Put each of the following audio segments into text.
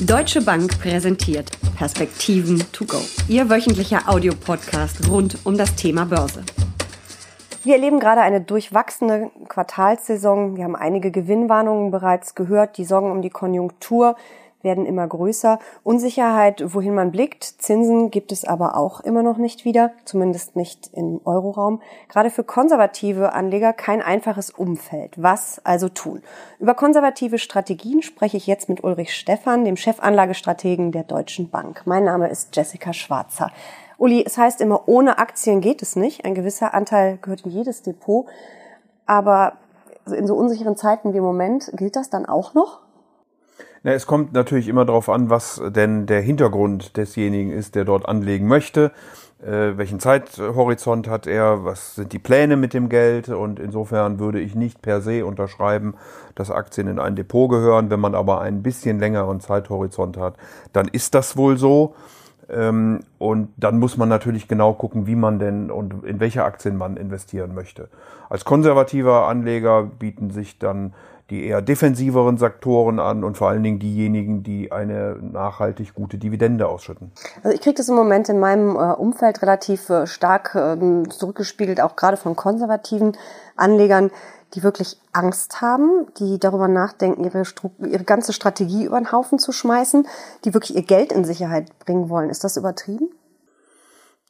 Deutsche Bank präsentiert Perspektiven to go. Ihr wöchentlicher Audiopodcast rund um das Thema Börse. Wir erleben gerade eine durchwachsene Quartalssaison. Wir haben einige Gewinnwarnungen bereits gehört. Die Sorgen um die Konjunktur werden immer größer. Unsicherheit, wohin man blickt. Zinsen gibt es aber auch immer noch nicht wieder, zumindest nicht im Euroraum. Gerade für konservative Anleger kein einfaches Umfeld. Was also tun? Über konservative Strategien spreche ich jetzt mit Ulrich Stephan, dem Chefanlagestrategen der Deutschen Bank. Mein Name ist Jessica Schwarzer. Uli, es heißt immer, ohne Aktien geht es nicht. Ein gewisser Anteil gehört in jedes Depot. Aber in so unsicheren Zeiten wie im Moment gilt das dann auch noch? Na, es kommt natürlich immer darauf an, was denn der Hintergrund desjenigen ist, der dort anlegen möchte. Äh, welchen Zeithorizont hat er? Was sind die Pläne mit dem Geld? Und insofern würde ich nicht per se unterschreiben, dass Aktien in ein Depot gehören. Wenn man aber einen bisschen längeren Zeithorizont hat, dann ist das wohl so. Ähm, und dann muss man natürlich genau gucken, wie man denn und in welche Aktien man investieren möchte. Als konservativer Anleger bieten sich dann die eher defensiveren Sektoren an und vor allen Dingen diejenigen, die eine nachhaltig gute Dividende ausschütten. Also ich kriege das im Moment in meinem äh, Umfeld relativ äh, stark ähm, zurückgespiegelt, auch gerade von konservativen Anlegern, die wirklich Angst haben, die darüber nachdenken, ihre, ihre ganze Strategie über den Haufen zu schmeißen, die wirklich ihr Geld in Sicherheit bringen wollen. Ist das übertrieben?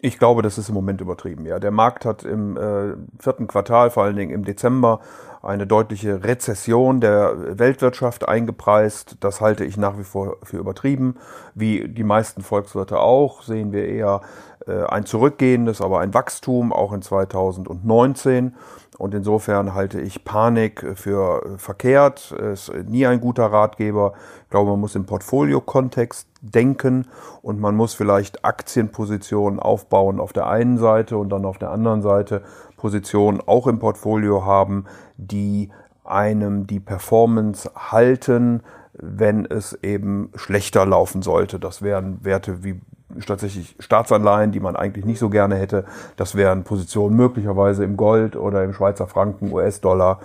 Ich glaube, das ist im Moment übertrieben. Ja, der Markt hat im äh, vierten Quartal, vor allen Dingen im Dezember, eine deutliche Rezession der Weltwirtschaft eingepreist. Das halte ich nach wie vor für übertrieben. Wie die meisten Volkswirte auch, sehen wir eher äh, ein zurückgehendes, aber ein Wachstum auch in 2019. Und insofern halte ich Panik für verkehrt. Ist nie ein guter Ratgeber. Ich glaube, man muss im Portfolio-Kontext denken und man muss vielleicht Aktienpositionen aufbauen auf der einen Seite und dann auf der anderen Seite Positionen auch im Portfolio haben, die einem die Performance halten, wenn es eben schlechter laufen sollte. Das wären Werte wie tatsächlich Staatsanleihen, die man eigentlich nicht so gerne hätte. Das wären Positionen möglicherweise im Gold oder im Schweizer Franken, US-Dollar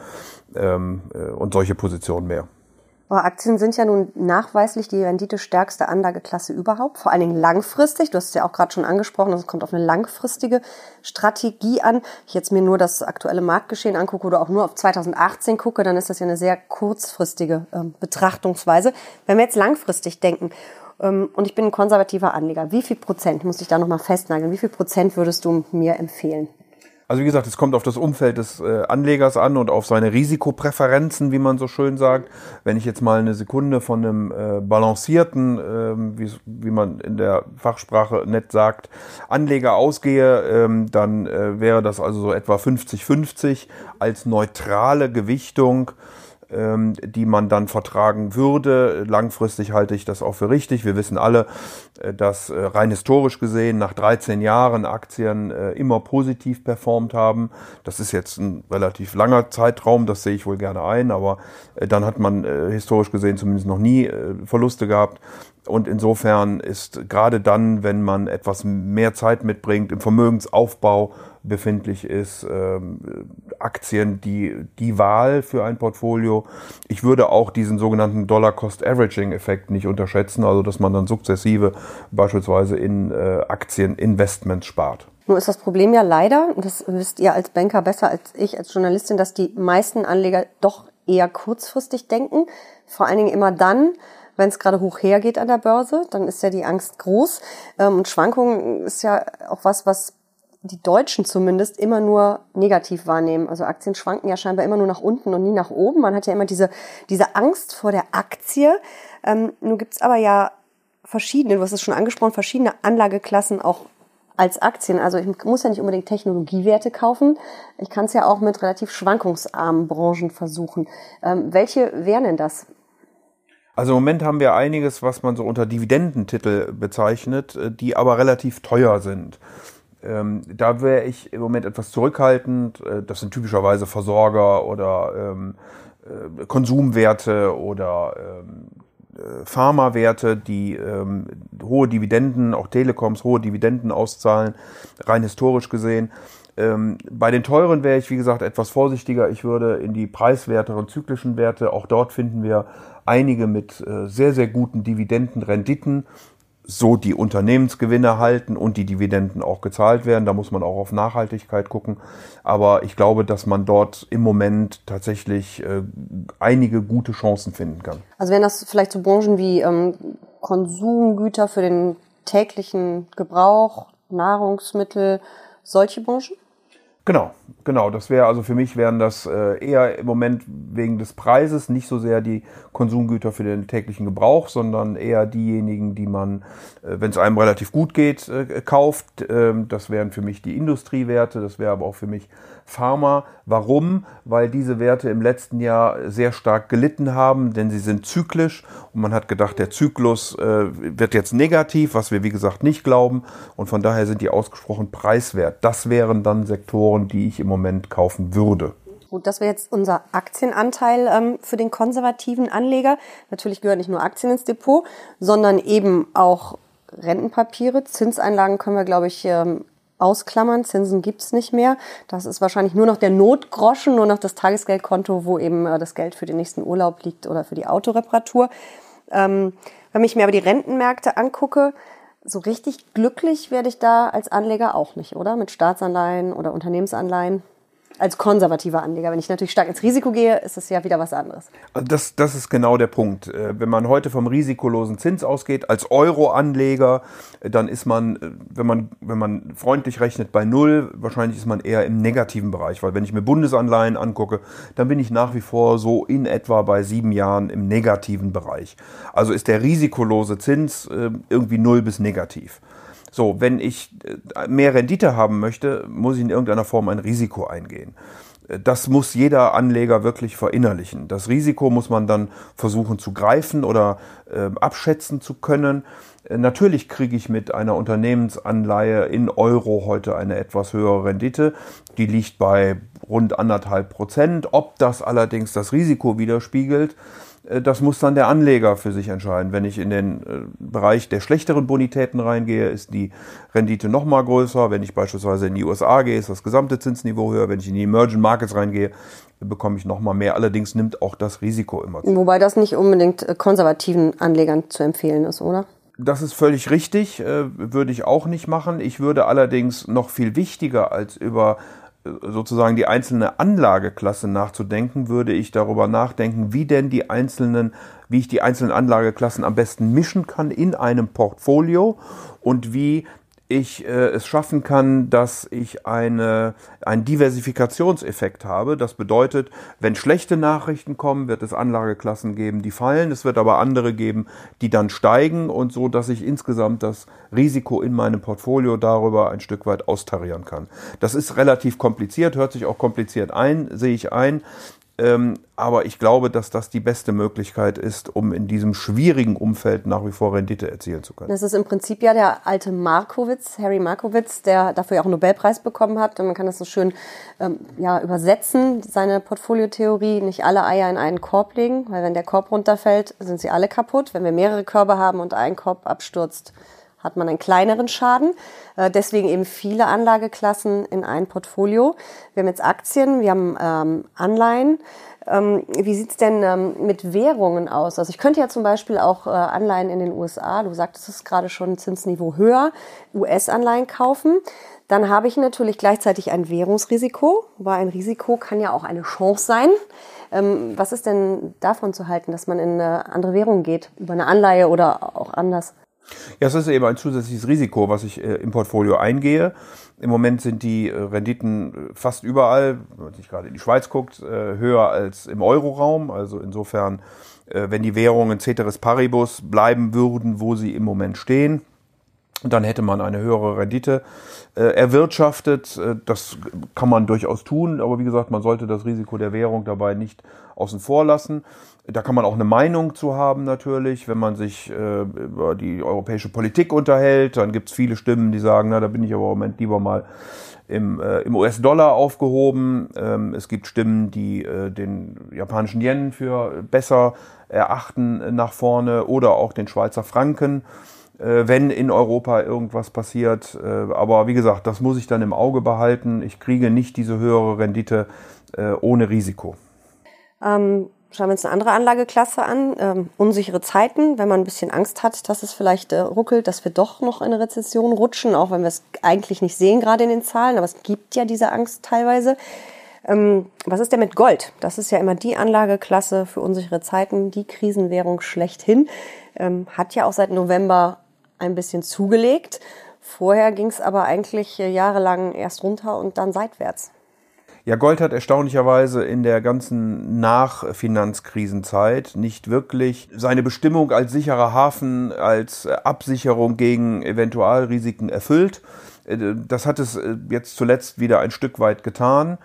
ähm, äh, und solche Positionen mehr. Aber Aktien sind ja nun nachweislich die renditestärkste Anlageklasse überhaupt, vor allen Dingen langfristig. Du hast es ja auch gerade schon angesprochen, es kommt auf eine langfristige Strategie an. Ich jetzt mir nur das aktuelle Marktgeschehen angucke oder auch nur auf 2018 gucke, dann ist das ja eine sehr kurzfristige äh, Betrachtungsweise. Wenn wir jetzt langfristig denken und ich bin ein konservativer Anleger. Wie viel Prozent, muss ich da nochmal festnageln, wie viel Prozent würdest du mir empfehlen? Also wie gesagt, es kommt auf das Umfeld des äh, Anlegers an und auf seine Risikopräferenzen, wie man so schön sagt. Wenn ich jetzt mal eine Sekunde von einem äh, balancierten, äh, wie, wie man in der Fachsprache nett sagt, Anleger ausgehe, ähm, dann äh, wäre das also so etwa 50-50 als neutrale Gewichtung ähm, die man dann vertragen würde. Langfristig halte ich das auch für richtig. Wir wissen alle, dass äh, rein historisch gesehen nach 13 Jahren Aktien äh, immer positiv performt haben. Das ist jetzt ein relativ langer Zeitraum, das sehe ich wohl gerne ein, aber dann hat man historisch gesehen zumindest noch nie Verluste gehabt. Und insofern ist gerade dann, wenn man etwas mehr Zeit mitbringt, im Vermögensaufbau befindlich ist, ähm, Aktien die, die Wahl für ein Portfolio. Ich würde auch diesen sogenannten Dollar-Cost-Averaging-Effekt nicht unterschätzen, also dass man dann sukzessive beispielsweise in äh, Aktieninvestments spart. Nur ist das Problem ja leider, das wisst ihr als Banker besser als ich als Journalistin, dass die meisten Anleger doch eher kurzfristig denken. Vor allen Dingen immer dann, wenn es gerade hoch hergeht an der Börse, dann ist ja die Angst groß. Ähm, und Schwankungen ist ja auch was, was die Deutschen zumindest immer nur negativ wahrnehmen. Also Aktien schwanken ja scheinbar immer nur nach unten und nie nach oben. Man hat ja immer diese, diese Angst vor der Aktie. Ähm, nun gibt's aber ja verschiedene, du hast es schon angesprochen, verschiedene Anlageklassen auch als Aktien. Also ich muss ja nicht unbedingt Technologiewerte kaufen. Ich kann es ja auch mit relativ schwankungsarmen Branchen versuchen. Ähm, welche wären denn das? Also im Moment haben wir einiges, was man so unter Dividendentitel bezeichnet, äh, die aber relativ teuer sind. Ähm, da wäre ich im Moment etwas zurückhaltend. Äh, das sind typischerweise Versorger oder ähm, äh, Konsumwerte oder ähm, äh, Pharmawerte, die ähm, hohe Dividenden, auch Telekoms hohe Dividenden auszahlen, rein historisch gesehen. Ähm, bei den teuren wäre ich, wie gesagt, etwas vorsichtiger. Ich würde in die preiswerteren zyklischen Werte, auch dort finden wir einige mit äh, sehr, sehr guten Dividendenrenditen, so die Unternehmensgewinne halten und die Dividenden auch gezahlt werden. Da muss man auch auf Nachhaltigkeit gucken. Aber ich glaube, dass man dort im Moment tatsächlich äh, einige gute Chancen finden kann. Also wären das vielleicht so Branchen wie ähm, Konsumgüter für den täglichen Gebrauch, Nahrungsmittel, solche Branchen? Genau, genau. Das wäre also für mich wären das äh, eher im Moment wegen des Preises nicht so sehr die Konsumgüter für den täglichen Gebrauch, sondern eher diejenigen, die man, äh, wenn es einem relativ gut geht, äh, kauft. Ähm, das wären für mich die Industriewerte. Das wäre aber auch für mich Pharma. Warum? Weil diese Werte im letzten Jahr sehr stark gelitten haben, denn sie sind zyklisch und man hat gedacht, der Zyklus wird jetzt negativ, was wir wie gesagt nicht glauben und von daher sind die ausgesprochen preiswert. Das wären dann Sektoren, die ich im Moment kaufen würde. Gut, das wäre jetzt unser Aktienanteil ähm, für den konservativen Anleger. Natürlich gehören nicht nur Aktien ins Depot, sondern eben auch Rentenpapiere. Zinseinlagen können wir, glaube ich, ähm, ausklammern. Zinsen gibt's nicht mehr. Das ist wahrscheinlich nur noch der Notgroschen, nur noch das Tagesgeldkonto, wo eben äh, das Geld für den nächsten Urlaub liegt oder für die Autoreparatur. Ähm, wenn ich mir aber die Rentenmärkte angucke, so richtig glücklich werde ich da als Anleger auch nicht, oder? Mit Staatsanleihen oder Unternehmensanleihen als konservativer Anleger. Wenn ich natürlich stark ins Risiko gehe, ist das ja wieder was anderes. Also das, das ist genau der Punkt. Äh, wenn man heute vom risikolosen Zins ausgeht, als Euro-Anleger, äh, dann ist man, äh, wenn man, wenn man freundlich rechnet, bei Null. Wahrscheinlich ist man eher im negativen Bereich, weil wenn ich mir Bundesanleihen angucke, dann bin ich nach wie vor so in etwa bei sieben Jahren im negativen Bereich. Also ist der risikolose Zins irgendwie null bis negativ. So, wenn ich äh, mehr Rendite haben möchte, muss ich in irgendeiner Form ein Risiko eingehen. Äh, das muss jeder Anleger wirklich verinnerlichen. Das Risiko muss man dann versuchen zu greifen oder äh, abschätzen zu können. Äh, natürlich kriege ich mit einer Unternehmensanleihe in Euro heute eine etwas höhere Rendite. Die liegt bei rund anderthalb Prozent. Ob das allerdings das Risiko widerspiegelt, das muss dann der Anleger für sich entscheiden. Wenn ich in den äh, Bereich der schlechteren Bonitäten reingehe, ist die Rendite noch mal größer. Wenn ich beispielsweise in die USA gehe, ist das gesamte Zinsniveau höher. Wenn ich in die Emerging Markets reingehe, bekomme ich noch mal mehr. Allerdings nimmt auch das Risiko immer zu. Wobei das nicht unbedingt äh, konservativen Anlegern zu empfehlen ist, oder? Das ist völlig richtig, würde ich auch nicht machen. Ich würde allerdings noch viel wichtiger als über sozusagen die einzelne Anlageklasse nachzudenken, würde ich darüber nachdenken, wie denn die einzelnen, wie ich die einzelnen Anlageklassen am besten mischen kann in einem Portfolio und wie ich äh, es schaffen kann, dass ich eine, einen Diversifikationseffekt habe. Das bedeutet, wenn schlechte Nachrichten kommen, wird es Anlageklassen geben, die fallen. Es wird aber andere geben, die dann steigen und so, dass ich insgesamt das Risiko in meinem Portfolio darüber ein Stück weit austarieren kann. Das ist relativ kompliziert, hört sich auch kompliziert ein, sehe ich ein. Ähm, aber ich glaube, dass das die beste Möglichkeit ist, um in diesem schwierigen Umfeld nach wie vor Rendite erzielen zu können. Das ist im Prinzip ja der alte Markowitz, Harry Markowitz, der dafür ja auch einen Nobelpreis bekommen hat. Und man kann das so schön ähm, ja, übersetzen, seine Portfoliotheorie, nicht alle Eier in einen Korb legen, weil wenn der Korb runterfällt, sind sie alle kaputt. Wenn wir mehrere Körbe haben und ein Korb abstürzt, hat man einen kleineren Schaden. Äh, deswegen eben viele Anlageklassen in ein Portfolio. Wir haben jetzt Aktien, wir haben ähm, Anleihen. Ähm, wie sieht's denn ähm, mit Währungen aus? Also ich könnte ja zum Beispiel auch äh, Anleihen in den USA, du sagtest es gerade schon, Zinsniveau höher, US-Anleihen kaufen. Dann habe ich natürlich gleichzeitig ein Währungsrisiko, weil ein Risiko kann ja auch eine Chance sein. Ähm, was ist denn davon zu halten, dass man in eine andere Währung geht, über eine Anleihe oder auch anders? Ja, es ist eben ein zusätzliches Risiko, was ich äh, im Portfolio eingehe. Im Moment sind die äh, Renditen äh, fast überall, wenn man sich gerade in die Schweiz guckt, äh, höher als im Euroraum. Also insofern, äh, wenn die Währungen Ceteris Paribus bleiben würden, wo sie im Moment stehen, dann hätte man eine höhere Rendite äh, erwirtschaftet. Das kann man durchaus tun, aber wie gesagt, man sollte das Risiko der Währung dabei nicht außen vor lassen. Da kann man auch eine Meinung zu haben natürlich, wenn man sich äh, über die europäische Politik unterhält, dann gibt es viele Stimmen, die sagen, na, da bin ich aber im Moment lieber mal im, äh, im US-Dollar aufgehoben. Ähm, es gibt Stimmen, die äh, den japanischen Yen für besser erachten nach vorne oder auch den Schweizer Franken. Äh, wenn in Europa irgendwas passiert. Äh, aber wie gesagt, das muss ich dann im Auge behalten. Ich kriege nicht diese höhere Rendite äh, ohne Risiko. Ähm, schauen wir uns eine andere Anlageklasse an. Ähm, unsichere Zeiten, wenn man ein bisschen Angst hat, dass es vielleicht äh, ruckelt, dass wir doch noch in eine Rezession rutschen, auch wenn wir es eigentlich nicht sehen, gerade in den Zahlen. Aber es gibt ja diese Angst teilweise. Ähm, was ist denn mit Gold? Das ist ja immer die Anlageklasse für unsichere Zeiten, die Krisenwährung schlechthin. Ähm, hat ja auch seit November ein bisschen zugelegt. Vorher ging es aber eigentlich äh, jahrelang erst runter und dann seitwärts. Ja, Gold hat erstaunlicherweise in der ganzen Nachfinanzkrisenzeit nicht wirklich seine Bestimmung als sicherer Hafen, als äh, Absicherung gegen Eventualrisiken erfüllt. Äh, das hat es jetzt zuletzt wieder ein Stück weit getan.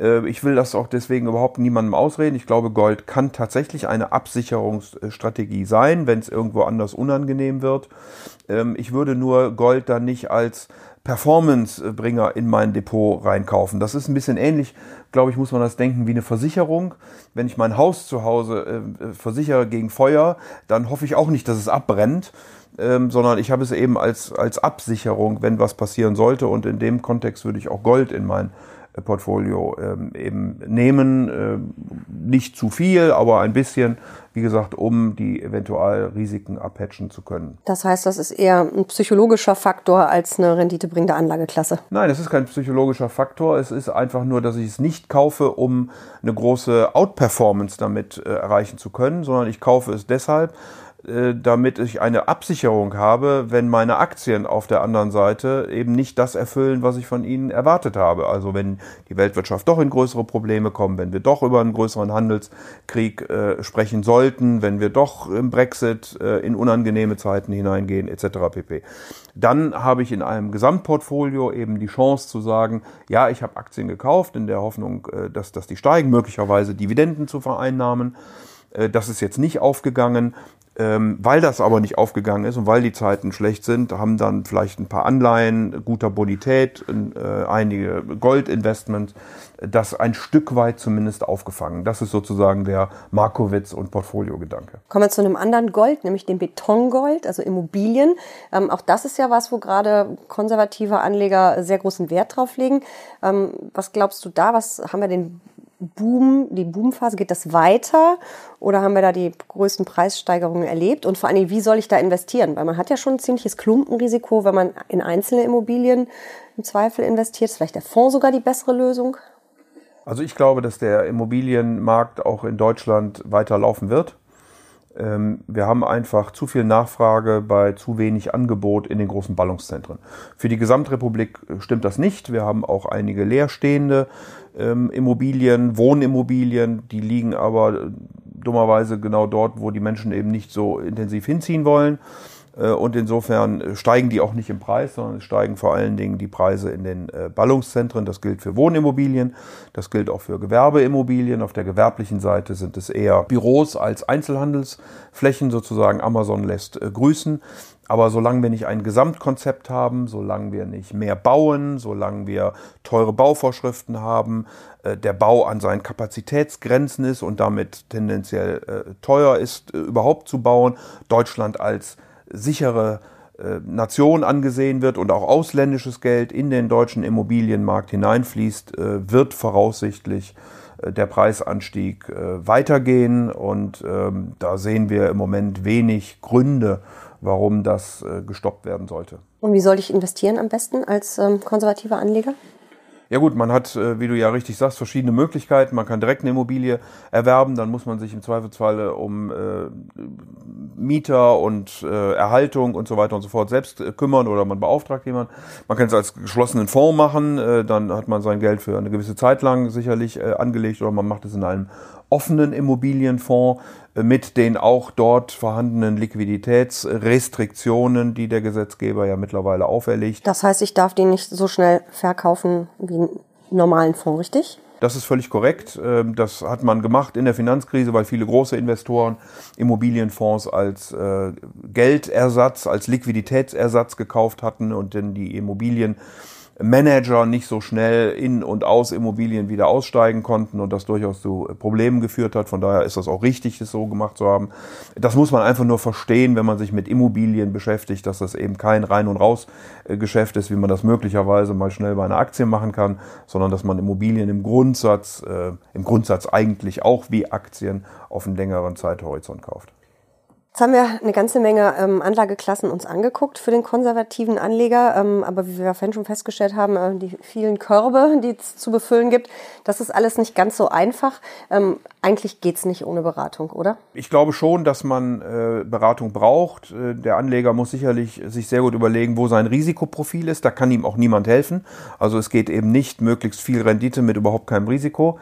Äh, ich will das auch deswegen überhaupt niemandem ausreden. Ich glaube, Gold kann tatsächlich eine Absicherungsstrategie sein, wenn es irgendwo anders unangenehm wird. Ähm, ich würde nur Gold dann nicht als Performancebringer in mein Depot reinkaufen. Das ist ein bisschen ähnlich, glaube ich, muss man das denken wie eine Versicherung. Wenn ich mein Haus zu Hause äh, versichere gegen Feuer, dann hoffe ich auch nicht, dass es abbrennt, ähm, sondern ich habe es eben als, als Absicherung, wenn was passieren sollte. Und in dem Kontext würde ich auch Gold in mein Portfolio ähm, eben nehmen. Äh, nicht zu viel, aber ein bisschen, wie gesagt, um die Eventualrisiken abhatchen zu können. Das heißt, das ist eher ein psychologischer Faktor als eine renditebringende Anlageklasse? Nein, es ist kein psychologischer Faktor. Es ist einfach nur, dass ich es nicht kaufe, um eine große Outperformance damit äh, erreichen zu können, sondern ich kaufe es deshalb, damit ich eine Absicherung habe, wenn meine Aktien auf der anderen Seite eben nicht das erfüllen, was ich von ihnen erwartet habe. Also wenn die Weltwirtschaft doch in größere Probleme kommen, wenn wir doch über einen größeren Handelskrieg äh, sprechen sollten, wenn wir doch im Brexit äh, in unangenehme Zeiten hineingehen, etc. pp. Dann habe ich in einem Gesamtportfolio eben die Chance zu sagen, ja, ich habe Aktien gekauft in der Hoffnung, äh, dass, dass die steigen, möglicherweise Dividenden zu vereinnahmen. Äh, das ist jetzt nicht aufgegangen. Ähm, weil das aber nicht aufgegangen ist und weil die Zeiten schlecht sind, haben dann vielleicht ein paar Anleihen guter Bonität, äh, einige Goldinvestments, das ein Stück weit zumindest aufgefangen. Das ist sozusagen der Markowitz- und Portfoliogedanke. Kommen wir zu einem anderen Gold, nämlich dem Betongold, also Immobilien. Ähm, auch das ist ja was, wo gerade konservative Anleger sehr großen Wert drauf legen. Ähm, was glaubst du da? Was haben wir den Boom, die Boomphase, geht das weiter oder haben wir da die größten Preissteigerungen erlebt? Und vor allen Dingen, wie soll ich da investieren? Weil man hat ja schon ein ziemliches Klumpenrisiko, wenn man in einzelne Immobilien im Zweifel investiert. Ist vielleicht der Fonds sogar die bessere Lösung? Also ich glaube, dass der Immobilienmarkt auch in Deutschland weiter laufen wird. Ähm, wir haben einfach zu viel Nachfrage bei zu wenig Angebot in den großen Ballungszentren. Für die Gesamtrepublik stimmt das nicht. Wir haben auch einige leerstehende ähm, Immobilien, Wohnimmobilien, die liegen aber äh, dummerweise genau dort, wo die Menschen eben nicht so intensiv hinziehen wollen. Äh, und insofern steigen die auch nicht im Preis, sondern es steigen vor allen Dingen die Preise in den äh, Ballungszentren. Das gilt für Wohnimmobilien, das gilt auch für Gewerbeimmobilien. Auf der gewerblichen Seite sind es eher Büros als Einzelhandelsflächen, sozusagen Amazon lässt grüßen. Aber solange wir nicht ein Gesamtkonzept haben, solange wir nicht mehr bauen, solange wir teure Bauvorschriften haben, äh, der Bau an seinen Kapazitätsgrenzen ist und damit tendenziell äh, teuer ist, äh, überhaupt zu bauen, Deutschland als sichere Nation angesehen wird und auch ausländisches Geld in den deutschen Immobilienmarkt hineinfließt, wird voraussichtlich der Preisanstieg weitergehen. Und ähm, da sehen wir im Moment wenig Gründe, warum das äh, gestoppt werden sollte. Und wie soll ich investieren am besten als ähm, konservativer Anleger? Ja gut, man hat, äh, wie du ja richtig sagst, verschiedene Möglichkeiten. Man kann direkt eine Immobilie erwerben, dann muss man sich im Zweifelsfall um äh, Mieter und äh, Erhaltung und so weiter und so fort selbst äh, kümmern oder man beauftragt jemanden. Man kann es als geschlossenen Fonds machen, äh, dann hat man sein Geld für eine gewisse Zeit lang sicherlich äh, angelegt oder man macht es in einem offenen Immobilienfonds äh, mit den auch dort vorhandenen Liquiditätsrestriktionen, die der Gesetzgeber ja mittlerweile auferlegt. Das heißt, ich darf den nicht so schnell verkaufen wie einen normalen Fonds, richtig? Das ist völlig korrekt. Ähm, das hat man gemacht in der Finanzkrise, weil viele große Investoren Immobilienfonds als äh, Geldersatz, als Liquiditätsersatz gekauft hatten und dann die Immobilien Manager nicht so schnell in und aus Immobilien wieder aussteigen konnten und das durchaus zu Problemen geführt hat. Von daher ist das auch richtig, das so gemacht zu haben. Das muss man einfach nur verstehen, wenn man sich mit Immobilien beschäftigt, dass das eben kein Rein- und Raus-Geschäft ist, wie man das möglicherweise mal schnell bei einer Aktie machen kann, sondern dass man Immobilien im Grundsatz, äh, im Grundsatz eigentlich auch wie Aktien auf einen längeren Zeithorizont kauft. Jetzt haben wir eine ganze Menge ähm, Anlageklassen uns angeguckt für den konservativen Anleger. Ähm, aber wie wir vorhin schon festgestellt haben, äh, die vielen Körbe, die es zu befüllen gibt, das ist alles nicht ganz so einfach. Ähm, eigentlich geht's nicht ohne Beratung, oder? Ich glaube schon, dass man äh, Beratung braucht. Äh, der Anleger muss sicherlich sich sehr gut überlegen, wo sein Risikoprofil ist. Da kann ihm auch niemand helfen. Also es geht eben nicht möglichst viel Rendite mit überhaupt keinem Risiko.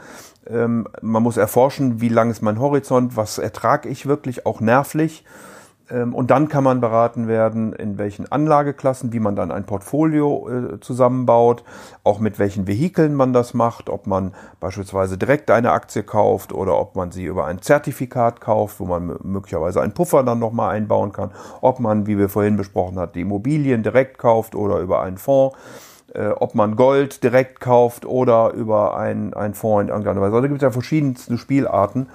Ähm, man muss erforschen, wie lang ist mein Horizont, was ertrage ich wirklich, auch nervlich. Ähm, und dann kann man beraten werden, in welchen Anlageklassen, wie man dann ein Portfolio äh, zusammenbaut, auch mit welchen Vehikeln man das macht, ob man beispielsweise direkt eine Aktie kauft oder ob man sie über ein Zertifikat kauft, wo man möglicherweise einen Puffer dann nochmal einbauen kann, ob man, wie wir vorhin besprochen haben, die Immobilien direkt kauft oder über einen Fonds äh, ob man Gold direkt kauft oder über einen, einen Fonds in irgendeiner Weise. Also da gibt es ja verschiedenste Spielarten.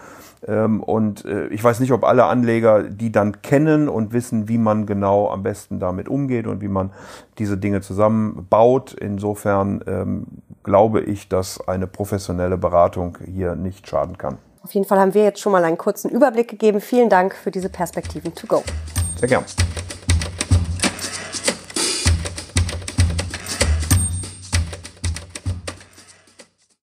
Ähm, und äh, ich weiß nicht, ob alle Anleger die dann kennen und wissen, wie man genau am besten damit umgeht und wie man diese Dinge zusammenbaut. Insofern ähm, glaube ich, dass eine professionelle Beratung hier nicht schaden kann. Auf jeden Fall haben wir jetzt schon mal einen kurzen Überblick gegeben. Vielen Dank für diese Perspektiven to go. Sehr gern.